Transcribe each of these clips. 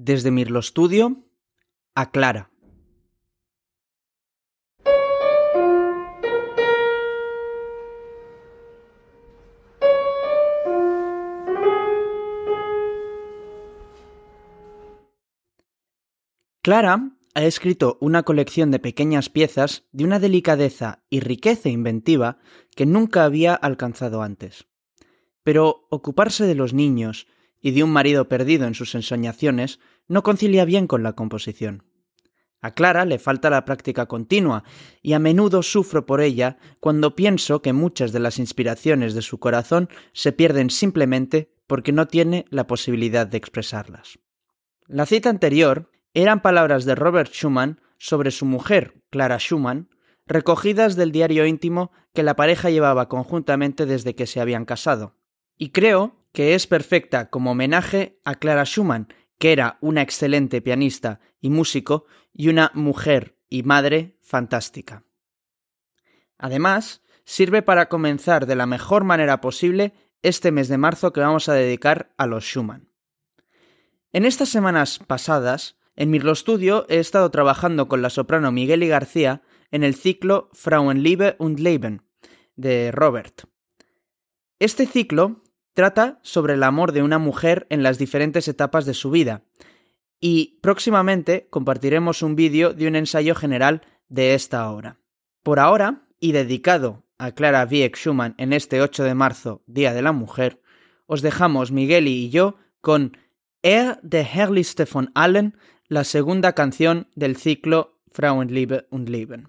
Desde Mirlo Studio a Clara. Clara ha escrito una colección de pequeñas piezas de una delicadeza y riqueza inventiva que nunca había alcanzado antes. Pero ocuparse de los niños y de un marido perdido en sus ensoñaciones no concilia bien con la composición. A Clara le falta la práctica continua, y a menudo sufro por ella cuando pienso que muchas de las inspiraciones de su corazón se pierden simplemente porque no tiene la posibilidad de expresarlas. La cita anterior eran palabras de Robert Schumann sobre su mujer, Clara Schumann, recogidas del diario íntimo que la pareja llevaba conjuntamente desde que se habían casado. Y creo que es perfecta como homenaje a Clara Schumann, que era una excelente pianista y músico y una mujer y madre fantástica. Además, sirve para comenzar de la mejor manera posible este mes de marzo que vamos a dedicar a los Schumann. En estas semanas pasadas, en Mirlo Studio he estado trabajando con la soprano Miguel y García en el ciclo Frauenliebe und Leben de Robert. Este ciclo trata sobre el amor de una mujer en las diferentes etapas de su vida, y próximamente compartiremos un vídeo de un ensayo general de esta obra. Por ahora, y dedicado a Clara Wieck Schumann en este 8 de marzo, Día de la Mujer, os dejamos Miguel y yo con Er de Herrlichste von allen, la segunda canción del ciclo Frauenliebe und Leben.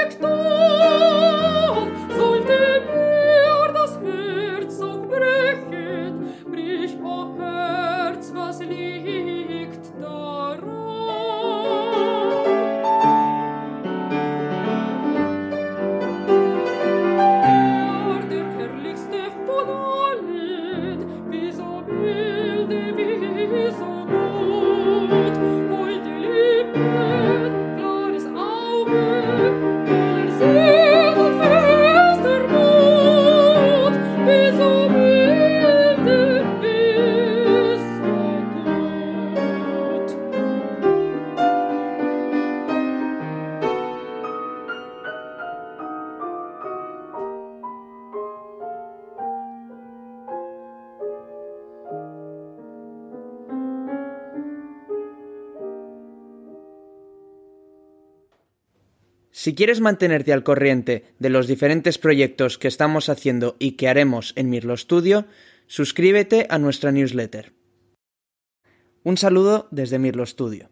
никто Si quieres mantenerte al corriente de los diferentes proyectos que estamos haciendo y que haremos en Mirlo Studio, suscríbete a nuestra newsletter. Un saludo desde Mirlo Studio.